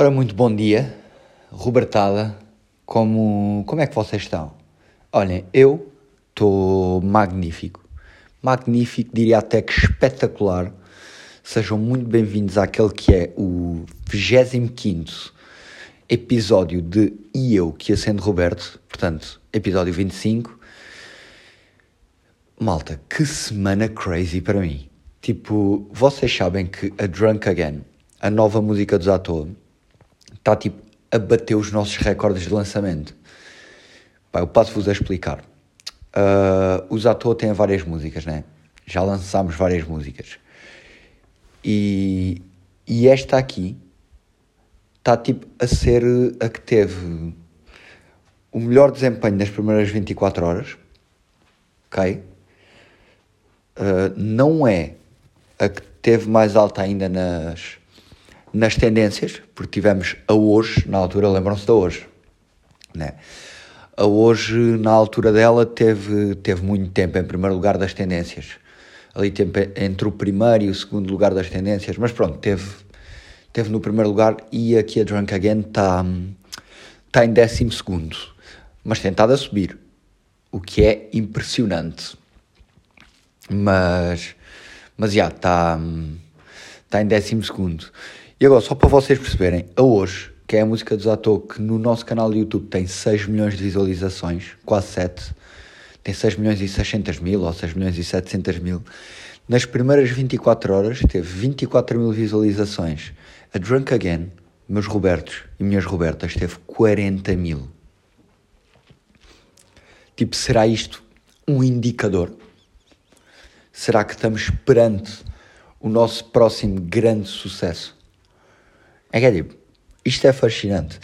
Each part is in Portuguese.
Ora, muito bom dia, Robertada. Como, como é que vocês estão? Olhem, eu estou magnífico. Magnífico, diria até que espetacular. Sejam muito bem-vindos àquele que é o 25 episódio de E Eu que acendo Roberto, portanto, episódio 25. Malta, que semana crazy para mim. Tipo, vocês sabem que a Drunk Again, a nova música dos Atores, está tipo a bater os nossos recordes de lançamento. Pá, eu passo-vos a explicar. Uh, os Atô têm várias músicas, né? Já lançámos várias músicas. E, e esta aqui está tipo a ser a que teve o melhor desempenho nas primeiras 24 horas. Ok? Uh, não é a que teve mais alta ainda nas, nas tendências, porque tivemos a hoje, na altura, lembram-se da hoje, né? A hoje, na altura dela, teve, teve muito tempo em primeiro lugar das tendências. Ali tempo entre o primeiro e o segundo lugar das tendências, mas pronto, teve, teve no primeiro lugar e aqui a Drunk Again está tá em décimo segundo, mas tentado a subir, o que é impressionante. Mas, mas já, está tá em décimo segundo. E agora, só para vocês perceberem, a hoje, que é a música dos Atô, que no nosso canal de YouTube tem 6 milhões de visualizações, quase 7, tem 6 milhões e 600 mil ou 6 milhões e 700 mil. Nas primeiras 24 horas teve 24 mil visualizações. A Drunk Again, meus Robertos e minhas Robertas, teve 40 mil. Tipo, será isto um indicador? Será que estamos perante o nosso próximo grande sucesso? É que é tipo, isto é fascinante.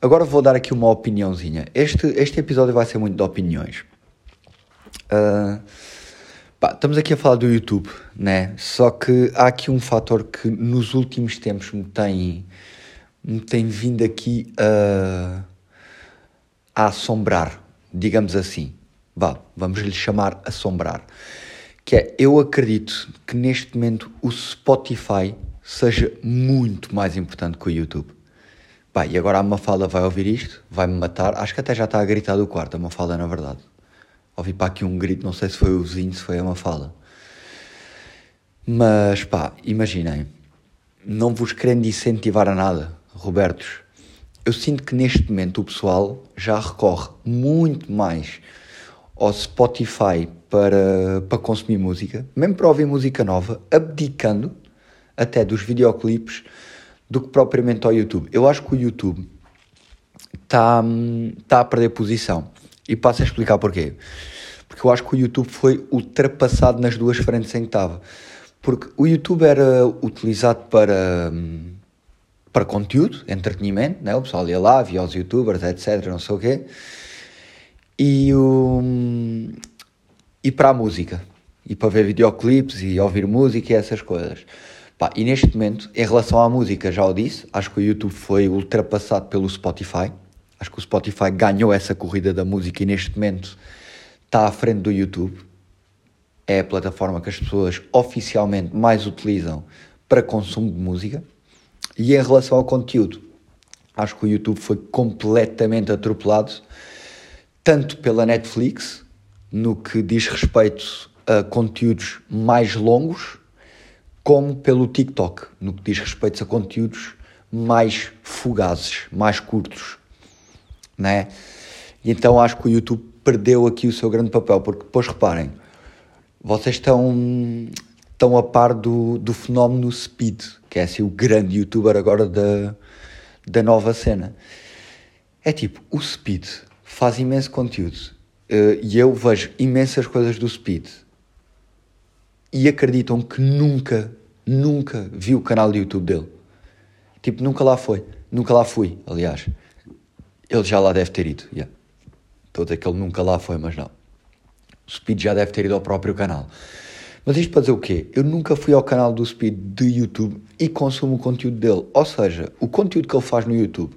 Agora vou dar aqui uma opiniãozinha. Este, este episódio vai ser muito de opiniões. Uh, pá, estamos aqui a falar do YouTube, né? Só que há aqui um fator que nos últimos tempos me tem, me tem vindo aqui a, a assombrar, digamos assim. Vá, vamos lhe chamar assombrar. Que é, eu acredito que neste momento o Spotify seja muito mais importante que o YouTube. Pá, e agora a Mafalda vai ouvir isto, vai-me matar. Acho que até já está a gritar do quarto, a Mafalda, na verdade. Ouvi para aqui um grito, não sei se foi o vizinho, se foi a Mafalda. Mas pá, imaginem, não vos querendo incentivar a nada, Robertos. Eu sinto que neste momento o pessoal já recorre muito mais ao Spotify para, para consumir música, mesmo para ouvir música nova, abdicando até dos videoclipes do que propriamente ao YouTube. Eu acho que o YouTube está tá a perder posição. E passo a explicar porquê. Porque eu acho que o YouTube foi ultrapassado nas duas frentes em que estava. Porque o YouTube era utilizado para, para conteúdo, entretenimento, né? o pessoal ia lá, via os youtubers, etc, não sei o quê. E, o, e para a música. E para ver videoclipes e ouvir música e essas coisas. Pá, e neste momento, em relação à música, já o disse, acho que o YouTube foi ultrapassado pelo Spotify. Acho que o Spotify ganhou essa corrida da música e neste momento está à frente do YouTube. É a plataforma que as pessoas oficialmente mais utilizam para consumo de música. E em relação ao conteúdo, acho que o YouTube foi completamente atropelado, tanto pela Netflix, no que diz respeito a conteúdos mais longos, como pelo TikTok, no que diz respeito a conteúdos mais fugazes, mais curtos, né? E então acho que o YouTube perdeu aqui o seu grande papel, porque depois reparem, vocês estão, estão a par do, do fenómeno Speed, que é assim o grande youtuber agora da, da nova cena. É tipo, o Speed faz imenso conteúdo uh, e eu vejo imensas coisas do Speed e acreditam que nunca, nunca vi o canal de YouTube dele. Tipo, nunca lá foi. Nunca lá fui, aliás. Ele já lá deve ter ido. Yeah. Estou que ele nunca lá foi, mas não. O Speed já deve ter ido ao próprio canal. Mas isto para dizer o quê? Eu nunca fui ao canal do Speed de YouTube e consumo o conteúdo dele. Ou seja, o conteúdo que ele faz no YouTube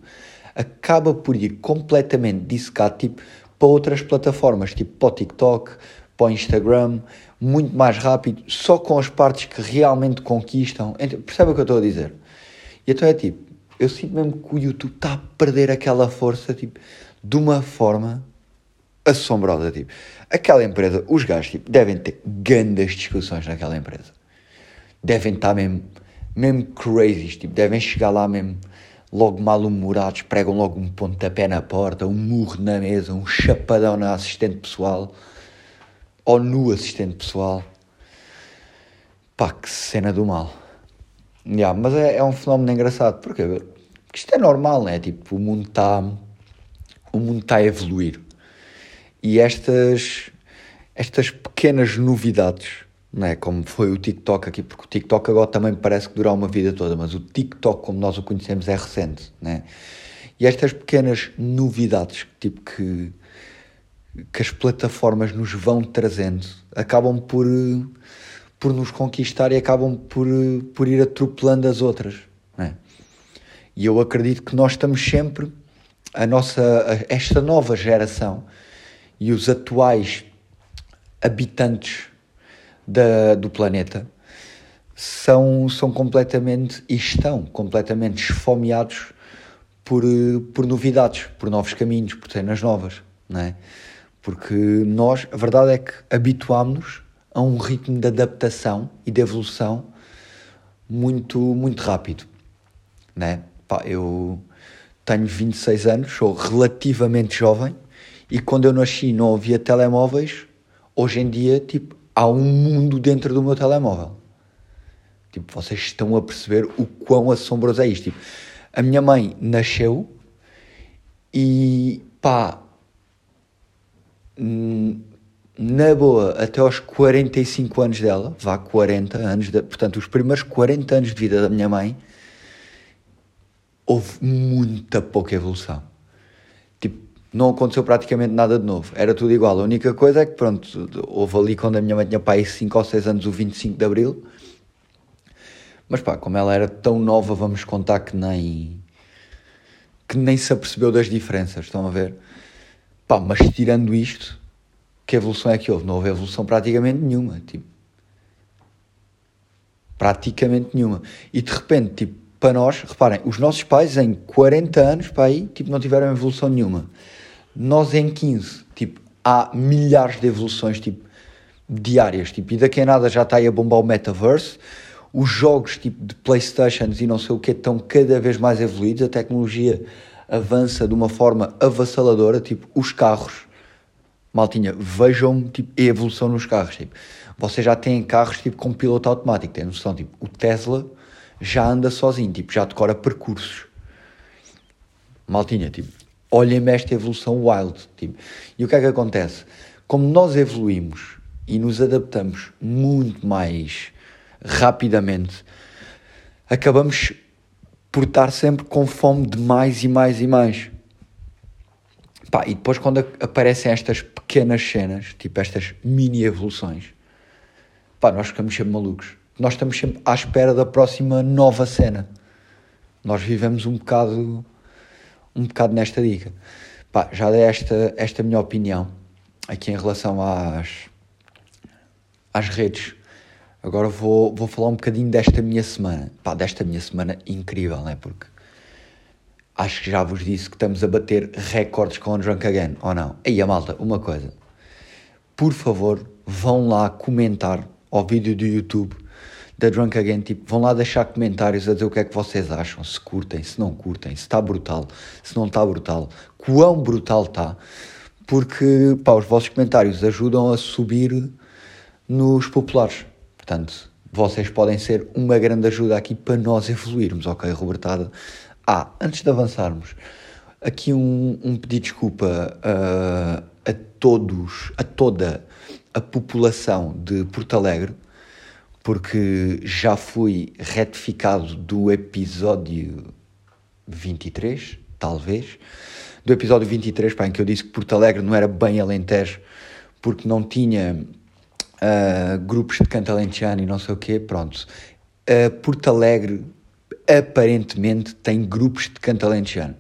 acaba por ir completamente dissecado tipo, para outras plataformas, tipo para o TikTok, para o Instagram, muito mais rápido, só com as partes que realmente conquistam. Percebe o que eu estou a dizer? E então é tipo, eu sinto mesmo que o YouTube está a perder aquela força, tipo, de uma forma assombrosa, tipo. Aquela empresa, os gajos, tipo, devem ter grandes discussões naquela empresa. Devem estar mesmo, mesmo crazy, tipo, devem chegar lá mesmo logo mal-humorados, pregam logo um pontapé na porta, um murro na mesa, um chapadão na assistente pessoal, ou no assistente pessoal. Pá, que cena do mal. Yeah, mas é, é um fenómeno engraçado, porque, porque isto é normal, né? Tipo, o mundo está o mundo está a evoluir. E estas, estas pequenas novidades, né? como foi o TikTok aqui, porque o TikTok agora também parece que dura uma vida toda, mas o TikTok, como nós o conhecemos, é recente. Né? E estas pequenas novidades tipo, que, que as plataformas nos vão trazendo acabam por por nos conquistar e acabam por, por ir atropelando as outras. É? E eu acredito que nós estamos sempre, a nossa, esta nova geração e os atuais habitantes da, do planeta são, são completamente e estão completamente esfomeados por, por novidades, por novos caminhos, por cenas novas, não é? Porque nós, a verdade é que habituámos-nos a um ritmo de adaptação e de evolução muito, muito rápido. Né? Pá, eu tenho 26 anos, sou relativamente jovem e quando eu nasci não havia telemóveis. Hoje em dia, tipo, há um mundo dentro do meu telemóvel. Tipo, vocês estão a perceber o quão assombroso é isto. Tipo, a minha mãe nasceu e pá, na boa, até aos 45 anos dela, vá 40 anos, de, portanto, os primeiros 40 anos de vida da minha mãe, houve muita pouca evolução. Tipo, não aconteceu praticamente nada de novo, era tudo igual. A única coisa é que, pronto, houve ali quando a minha mãe tinha pai 5 ou 6 anos, o 25 de Abril, mas pá, como ela era tão nova, vamos contar que nem. que nem se apercebeu das diferenças, estão a ver? Pá, mas tirando isto que evolução é que houve? Não houve evolução praticamente nenhuma, tipo. Praticamente nenhuma. E de repente, tipo, para nós, reparem, os nossos pais em 40 anos, para aí, tipo, não tiveram evolução nenhuma. Nós em 15, tipo, há milhares de evoluções, tipo, diárias, tipo, e daqui a nada já está aí a bombar o metaverse, os jogos, tipo, de Playstations e não sei o que, estão cada vez mais evoluídos, a tecnologia avança de uma forma avassaladora, tipo, os carros, maltinha, vejam tipo, a evolução nos carros. Tipo, vocês já têm carros tipo, com piloto automático, têm noção? Tipo, o Tesla já anda sozinho, tipo, já decora percursos. Maltinha, tipo, olhem-me esta evolução wild. Tipo. E o que é que acontece? Como nós evoluímos e nos adaptamos muito mais rapidamente, acabamos por estar sempre com fome de mais e mais e mais. Pá, e depois quando aparecem estas pequenas cenas, tipo estas mini evoluções, pá, nós ficamos sempre malucos. Nós estamos sempre à espera da próxima nova cena. Nós vivemos um bocado, um bocado nesta dica. Pá, já dei esta, esta minha opinião aqui em relação às, às redes. Agora vou, vou falar um bocadinho desta minha semana. Pá, desta minha semana incrível, não é? Porque acho que já vos disse que estamos a bater recordes com o Drunk Again, ou não? Aí a malta, uma coisa. Por favor, vão lá comentar ao vídeo do YouTube da Drunk Again, tipo, vão lá deixar comentários a dizer o que é que vocês acham, se curtem, se não curtem, se está brutal, se não está brutal, quão brutal está, porque, pá, os vossos comentários ajudam a subir nos populares. Portanto, vocês podem ser uma grande ajuda aqui para nós evoluirmos, ok, Robertada? Ah, antes de avançarmos, aqui um, um pedido de desculpa uh, a todos, a toda a população de Porto Alegre, porque já fui retificado do episódio 23, talvez, do episódio 23, pá, em que eu disse que Porto Alegre não era bem Alentejo, porque não tinha uh, grupos de canto alentejano e não sei o quê, pronto. Uh, Porto Alegre aparentemente tem grupos de canto alentejano.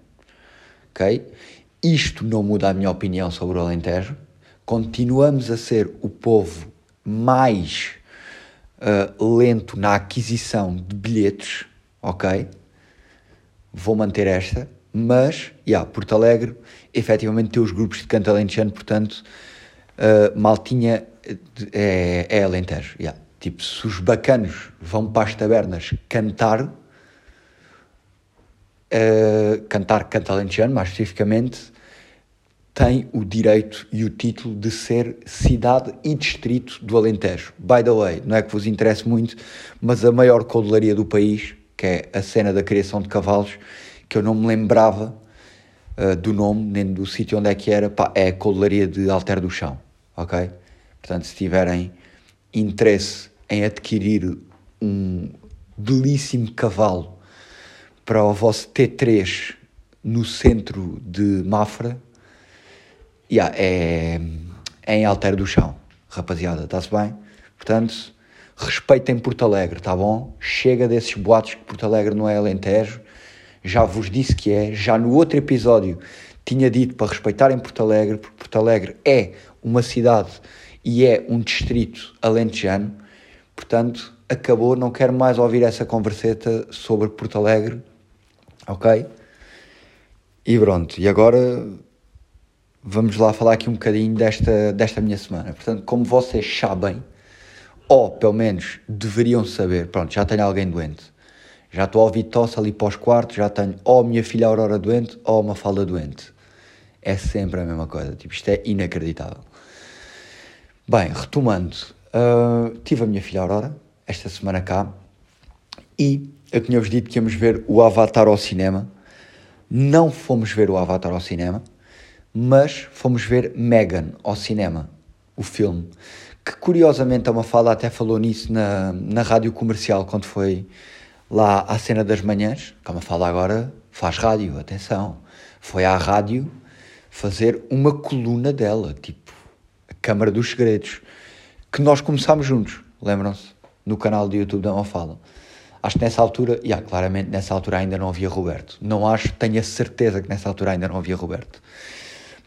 Ok? Isto não muda a minha opinião sobre o Alentejo. Continuamos a ser o povo mais uh, lento na aquisição de bilhetes, ok? vou manter esta, mas, yeah, Porto Alegre, efetivamente tem os grupos de canto alentejano, portanto, uh, Maltinha é, é Alentejo, yeah. Tipo, se os bacanos vão para as tabernas cantar, uh, cantar canto alentejano, mais especificamente, tem o direito e o título de ser cidade e distrito do Alentejo. By the way, não é que vos interesse muito, mas a maior codelaria do país, que é a cena da criação de cavalos, que eu não me lembrava uh, do nome, nem do sítio onde é que era, pá, é a codelaria de Alter do Chão, ok? Portanto, se tiverem interesse em adquirir um belíssimo cavalo para o vosso T3 no centro de Mafra, yeah, é, é em Alter do Chão, rapaziada, está-se bem? Portanto, respeitem Porto Alegre, tá bom? Chega desses boatos que Porto Alegre não é Alentejo, já vos disse que é, já no outro episódio tinha dito para respeitarem Porto Alegre, porque Porto Alegre é uma cidade e é um distrito alentejano, portanto, acabou, não quero mais ouvir essa converseta sobre Porto Alegre, ok? E pronto, e agora vamos lá falar aqui um bocadinho desta, desta minha semana. Portanto, como vocês sabem, ou pelo menos deveriam saber, pronto, já tenho alguém doente. Já estou a ouvir tosse ali para os quartos, já tenho ou a minha filha Aurora doente ou uma falda doente. É sempre a mesma coisa, tipo, isto é inacreditável. Bem, retomando, uh, tive a minha filha Aurora esta semana cá e eu tinha-vos dito que íamos ver o Avatar ao cinema. Não fomos ver o Avatar ao cinema, mas fomos ver Megan ao cinema, o filme. Que curiosamente a Mafalda até falou nisso na, na rádio comercial quando foi lá à cena das manhãs. Que a Mafalda agora faz rádio, atenção. Foi à rádio fazer uma coluna dela, tipo Câmara dos Segredos, que nós começámos juntos, lembram-se? No canal do YouTube da Mafalda. Acho que nessa altura, yeah, claramente nessa altura ainda não havia Roberto. Não acho, tenho a certeza que nessa altura ainda não havia Roberto.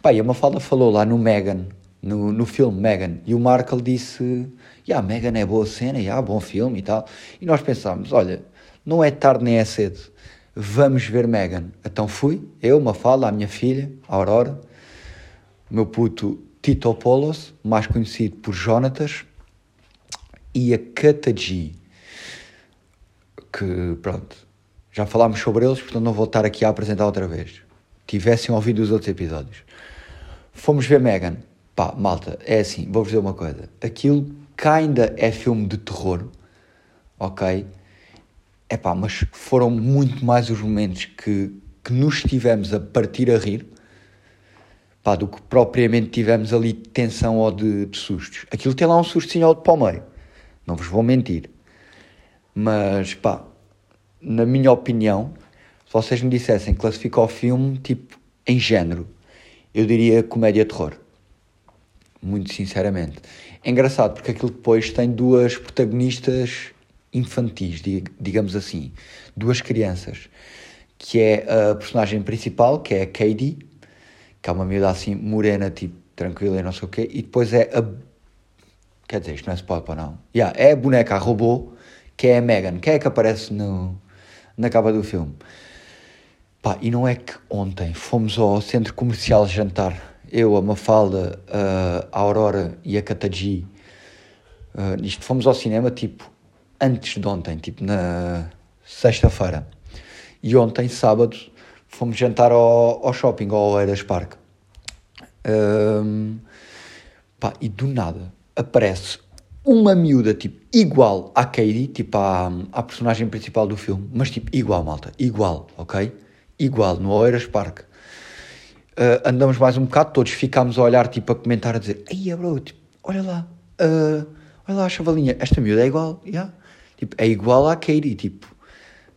Pá, e a Mafalda falou lá no Megan, no, no filme Megan, e o Markle disse: yeah, Megan é boa cena, yeah, bom filme e tal. E nós pensámos: olha, não é tarde nem é cedo, vamos ver Megan. Então fui, eu, Mafalda, a minha filha, a Aurora, o meu puto Tito Polos, mais conhecido por Jonatas, e a Kataji, que pronto, já falámos sobre eles, portanto não vou estar aqui a apresentar outra vez. Tivessem ouvido os outros episódios. Fomos ver Megan. Pá, malta, é assim, vou-vos dizer uma coisa. Aquilo ainda é filme de terror, ok? É pá, mas foram muito mais os momentos que, que nos tivemos a partir a rir, pá, do que propriamente tivemos ali de tensão ou de, de sustos. Aquilo tem lá um sustinho ao de para o meio, não vos vou mentir. Mas, pá, na minha opinião, se vocês me dissessem classificar o filme, tipo, em género, eu diria comédia-terror. Muito sinceramente. É engraçado porque aquilo depois tem duas protagonistas infantis, digamos assim. Duas crianças. Que é a personagem principal, que é a Katie, que é uma miúda assim morena, tipo, tranquila e não sei o quê. E depois é a. Quer dizer, isto não é spoiler para não. Yeah, é a boneca a robô, que é a Megan, que é que aparece no, na capa do filme. Pá, e não é que ontem fomos ao centro comercial jantar, eu, a Mafalda, a Aurora e a Kataji, uh, isto fomos ao cinema tipo antes de ontem, tipo na sexta-feira. E ontem, sábado, fomos jantar ao, ao shopping, ao Oeiras Park. Um, pá, e do nada aparece uma miúda tipo igual à Katie, tipo à, à personagem principal do filme, mas tipo igual, malta, igual, ok? igual, no Oeiras Park. Uh, andamos mais um bocado, todos ficámos a olhar, tipo, a comentar, a dizer: Ei, bro, tipo, olha lá, uh, olha lá a chavalinha, esta miúda é igual, yeah. tipo, é igual à Katie, tipo,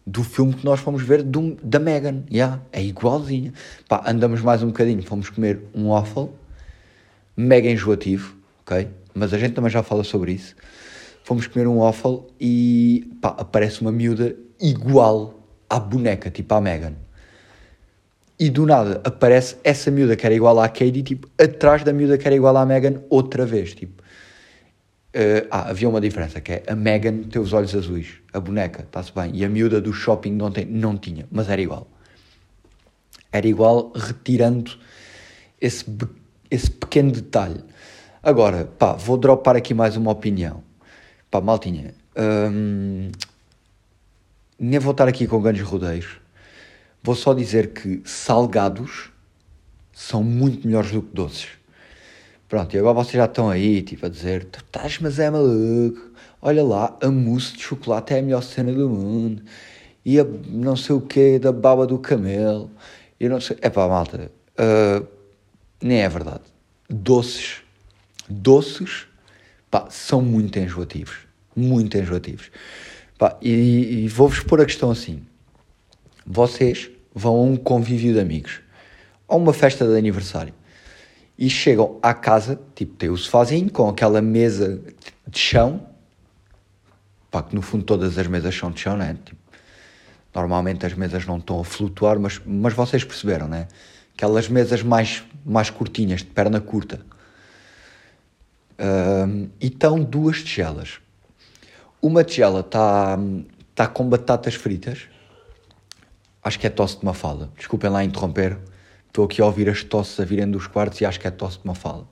do filme que nós fomos ver do, da Megan, yeah, é igualzinha. Pá, andamos mais um bocadinho, fomos comer um waffle, mega enjoativo, ok? Mas a gente também já fala sobre isso. Fomos comer um waffle e, pá, aparece uma miúda igual à boneca, tipo à Megan e do nada aparece essa miúda que era igual à Katie, tipo, atrás da miúda que era igual à Megan outra vez, tipo. Uh, ah, havia uma diferença, que é a Megan tem os olhos azuis, a boneca, está-se bem, e a miúda do shopping não, tem, não tinha, mas era igual. Era igual retirando esse, esse pequeno detalhe. Agora, pá, vou dropar aqui mais uma opinião. Pá, maltinha, hum, nem vou estar aqui com grandes rodeios. Vou só dizer que salgados são muito melhores do que doces. Pronto, e agora vocês já estão aí, tipo, a dizer, tu estás, mas é maluco. Olha lá, a mousse de chocolate é a melhor cena do mundo. E a não sei o quê da baba do camelo. E não sei... É pá, malta, uh, nem é verdade. Doces, doces, pá, são muito enjoativos. Muito enjoativos. Pá, e, e vou-vos pôr a questão assim. Vocês vão a um convívio de amigos, a uma festa de aniversário, e chegam à casa, tipo, tem o sofazinho com aquela mesa de chão, pá, que no fundo todas as mesas são de chão, né? Tipo, normalmente as mesas não estão a flutuar, mas, mas vocês perceberam, né? Aquelas mesas mais, mais curtinhas, de perna curta. Um, e estão duas tigelas. Uma tigela está tá com batatas fritas. Acho que é tosse de uma fala. Desculpem lá interromper. Estou aqui a ouvir as tosses a virem dos quartos e acho que é tosse de uma fala.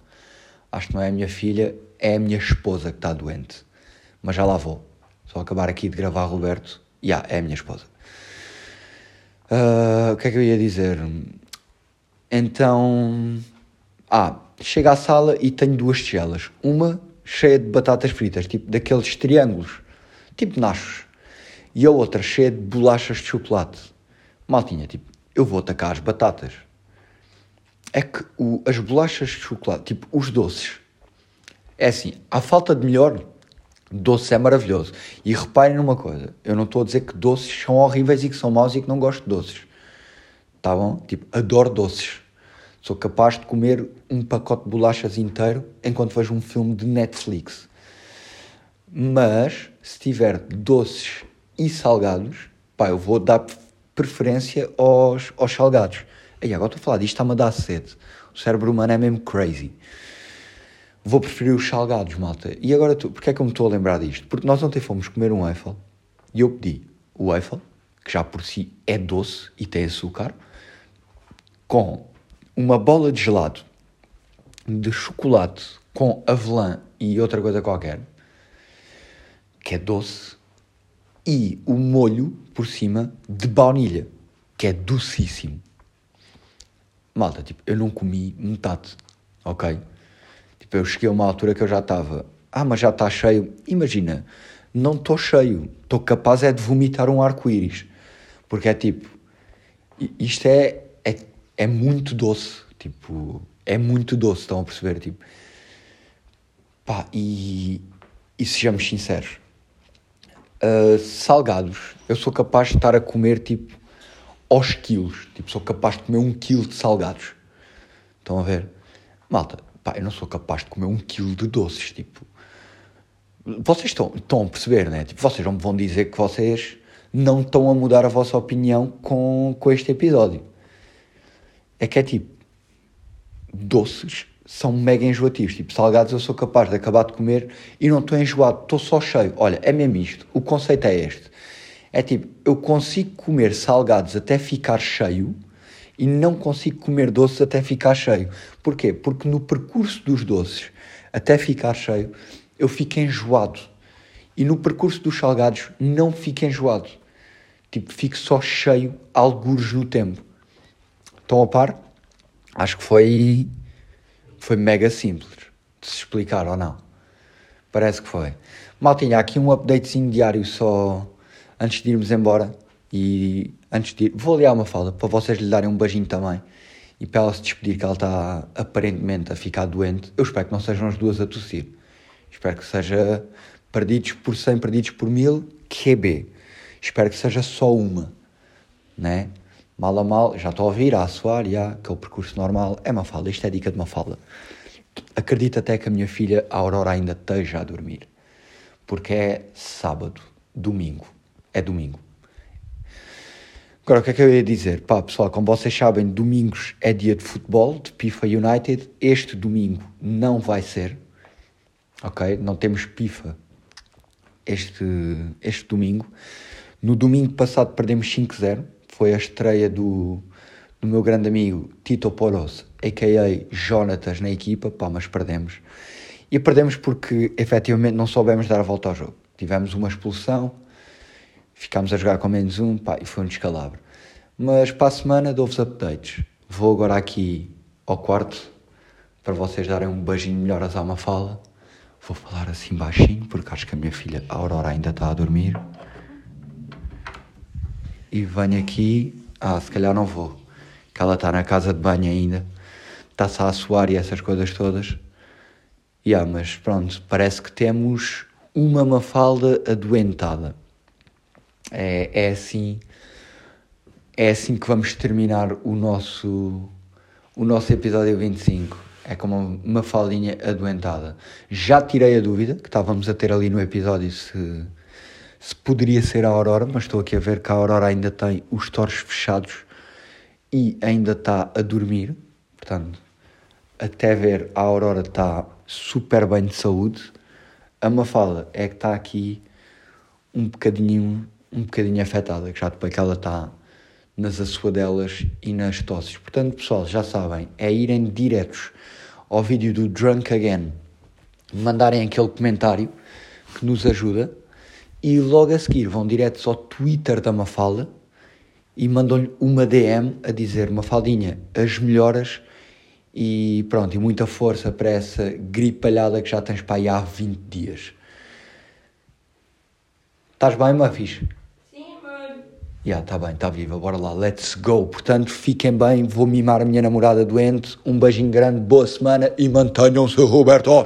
Acho que não é a minha filha, é a minha esposa que está doente. Mas já lá vou. Só acabar aqui de gravar, Roberto. Já, yeah, é a minha esposa. Uh, o que é que eu ia dizer? Então. Ah, chego à sala e tenho duas tigelas. Uma cheia de batatas fritas, tipo daqueles triângulos tipo nachos, e a outra cheia de bolachas de chocolate. Maltinha, tipo, eu vou atacar as batatas. É que o, as bolachas de chocolate, tipo, os doces, é assim, à falta de melhor, doce é maravilhoso. E reparem numa coisa, eu não estou a dizer que doces são horríveis e que são maus e que não gosto de doces. Tá bom? Tipo, adoro doces. Sou capaz de comer um pacote de bolachas inteiro enquanto vejo um filme de Netflix. Mas se tiver doces e salgados, pá, eu vou dar preferência aos, aos salgados. E agora estou a falar disto, está-me a dar sede. O cérebro humano é mesmo crazy. Vou preferir os salgados, malta. E agora, tu, porque é que eu me estou a lembrar disto? Porque nós ontem fomos comer um Eiffel e eu pedi o Eiffel, que já por si é doce e tem açúcar, com uma bola de gelado de chocolate com avelã e outra coisa qualquer que é doce, e o molho por cima de baunilha, que é docíssimo. Malta, tipo, eu não comi metade, ok? Tipo, eu cheguei a uma altura que eu já estava, ah, mas já está cheio. Imagina, não estou cheio, estou capaz é de vomitar um arco-íris, porque é tipo, isto é, é, é muito doce, tipo, é muito doce, estão a perceber? Tipo, pá, e, e sejamos sinceros, uh, salgados, eu sou capaz de estar a comer tipo aos quilos. Tipo, sou capaz de comer um quilo de salgados. Estão a ver? Malta, pá, eu não sou capaz de comer um quilo de doces. Tipo, vocês estão, estão a perceber, né? Tipo, vocês não me vão dizer que vocês não estão a mudar a vossa opinião com, com este episódio. É que é tipo, doces são mega enjoativos. Tipo, salgados eu sou capaz de acabar de comer e não estou enjoado, estou só cheio. Olha, é mesmo isto. O conceito é este. É tipo, eu consigo comer salgados até ficar cheio e não consigo comer doces até ficar cheio. Porquê? Porque no percurso dos doces até ficar cheio, eu fico enjoado. E no percurso dos salgados não fico enjoado. Tipo, fico só cheio, algures no tempo. Estão a par? Acho que foi foi mega simples de se explicar ou não. Parece que foi. Maltinha, aqui um updatezinho diário só antes de irmos embora. E antes de ir, vou aliar uma fala para vocês lhe darem um beijinho também e para ela se despedir, que ela está aparentemente a ficar doente. Eu espero que não sejam as duas a tossir. Espero que seja perdidos por 100, perdidos por 1000, QB. Espero que seja só uma, né? mal a mal, já estou a ouvir, a suar, já, aquele percurso normal, é uma fala, isto é dica de uma fala. Acredito até que a minha filha, a Aurora, ainda esteja a dormir, porque é sábado, domingo, é domingo. Agora, o que é que eu ia dizer? Pá, pessoal, como vocês sabem, domingos é dia de futebol, de PIFA United. Este domingo não vai ser, ok? Não temos PIFA este, este domingo. No domingo passado perdemos 5-0 foi a estreia do, do meu grande amigo Tito Poros, a.k.a. Jonatas na equipa, pá, mas perdemos. E perdemos porque efetivamente não soubemos dar a volta ao jogo. Tivemos uma expulsão, ficámos a jogar com menos um, pá, e foi um descalabro. Mas para a semana dou-vos updates. Vou agora aqui ao quarto para vocês darem um beijinho melhor à Alma Fala. Vou falar assim baixinho porque acho que a minha filha Aurora ainda está a dormir. E venho aqui. Ah, se calhar não vou. Que ela está na casa de banho ainda. Está-se a suar e essas coisas todas. Yeah, mas pronto, parece que temos uma mafalda adoentada. É, é assim. É assim que vamos terminar o nosso, o nosso episódio 25. É como uma falinha adoentada. Já tirei a dúvida que estávamos a ter ali no episódio se, se poderia ser a Aurora, mas estou aqui a ver que a Aurora ainda tem os torres fechados e ainda está a dormir. Portanto, até ver a Aurora está super bem de saúde. A Mafalda é que está aqui um bocadinho, um bocadinho afetada, que já depois que ela está nas assoadelas e nas tosses. Portanto, pessoal, já sabem, é irem diretos ao vídeo do Drunk Again, mandarem aquele comentário que nos ajuda e logo a seguir vão diretos ao Twitter da Mafalda e mandam-lhe uma DM a dizer Mafaldinha, as melhoras e pronto, e muita força para essa gripalhada que já tens para aí há 20 dias. Estás bem, Mafis? Yeah, está bem, está viva, bora lá, let's go. Portanto, fiquem bem, vou mimar a minha namorada doente. Um beijinho grande, boa semana e mantenham-se, Roberto.